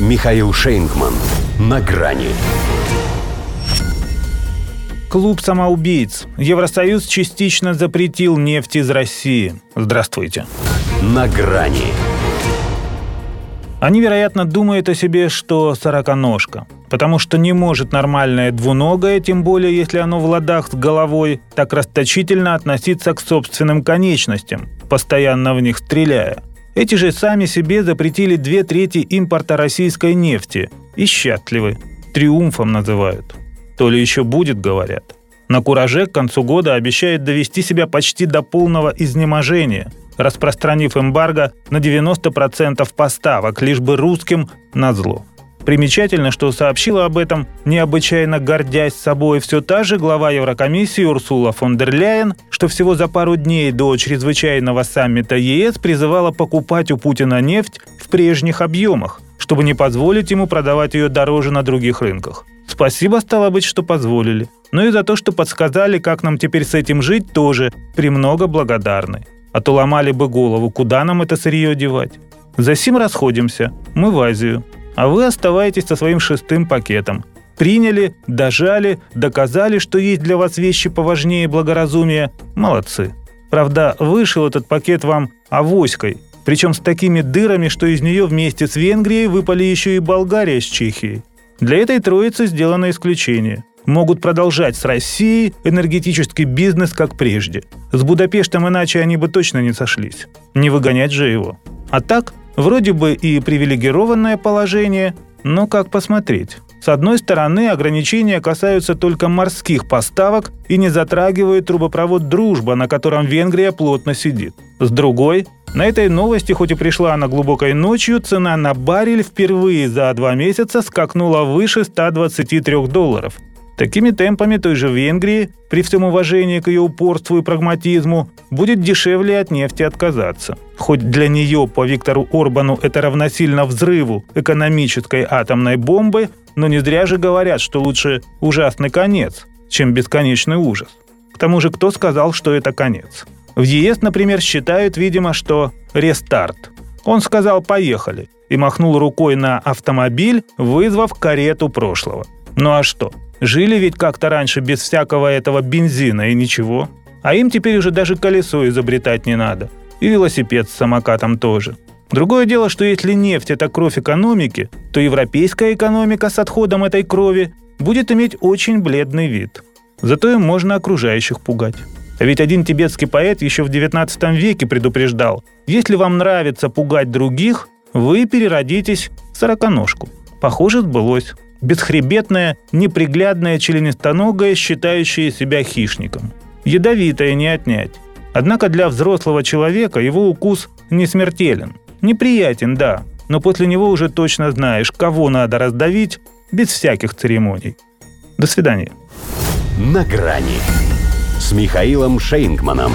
Михаил Шейнгман. На грани. Клуб самоубийц. Евросоюз частично запретил нефть из России. Здравствуйте. На грани. Они, вероятно, думают о себе, что сороконожка. Потому что не может нормальное двуногое, тем более если оно в ладах с головой, так расточительно относиться к собственным конечностям, постоянно в них стреляя. Эти же сами себе запретили две трети импорта российской нефти и счастливы. Триумфом называют. То ли еще будет, говорят. На кураже к концу года обещает довести себя почти до полного изнеможения, распространив эмбарго на 90% поставок, лишь бы русским на зло. Примечательно, что сообщила об этом, необычайно гордясь собой, все та же глава Еврокомиссии Урсула фон дер Ляйен, что всего за пару дней до чрезвычайного саммита ЕС призывала покупать у Путина нефть в прежних объемах, чтобы не позволить ему продавать ее дороже на других рынках. Спасибо, стало быть, что позволили. Ну и за то, что подсказали, как нам теперь с этим жить, тоже премного благодарны. А то ломали бы голову, куда нам это сырье девать. За сим расходимся. Мы в Азию а вы оставаетесь со своим шестым пакетом. Приняли, дожали, доказали, что есть для вас вещи поважнее благоразумия. Молодцы. Правда, вышел этот пакет вам авоськой, причем с такими дырами, что из нее вместе с Венгрией выпали еще и Болгария с Чехией. Для этой троицы сделано исключение. Могут продолжать с Россией энергетический бизнес как прежде. С Будапештом иначе они бы точно не сошлись. Не выгонять же его. А так, Вроде бы и привилегированное положение, но как посмотреть? С одной стороны, ограничения касаются только морских поставок и не затрагивают трубопровод «Дружба», на котором Венгрия плотно сидит. С другой, на этой новости, хоть и пришла она глубокой ночью, цена на баррель впервые за два месяца скакнула выше 123 долларов – Такими темпами той же Венгрии, при всем уважении к ее упорству и прагматизму, будет дешевле от нефти отказаться. Хоть для нее по Виктору Орбану это равносильно взрыву экономической атомной бомбы, но не зря же говорят, что лучше ужасный конец, чем бесконечный ужас. К тому же кто сказал, что это конец? В ЕС, например, считают, видимо, что рестарт. Он сказал «поехали» и махнул рукой на автомобиль, вызвав карету прошлого. Ну а что? Жили ведь как-то раньше без всякого этого бензина и ничего. А им теперь уже даже колесо изобретать не надо. И велосипед с самокатом тоже. Другое дело, что если нефть – это кровь экономики, то европейская экономика с отходом этой крови будет иметь очень бледный вид. Зато им можно окружающих пугать. А ведь один тибетский поэт еще в 19 веке предупреждал, если вам нравится пугать других, вы переродитесь в сороконожку. Похоже, сбылось бесхребетная, неприглядная членистоногая, считающая себя хищником. Ядовитая не отнять. Однако для взрослого человека его укус не смертелен. Неприятен, да, но после него уже точно знаешь, кого надо раздавить без всяких церемоний. До свидания. На грани с Михаилом Шейнгманом.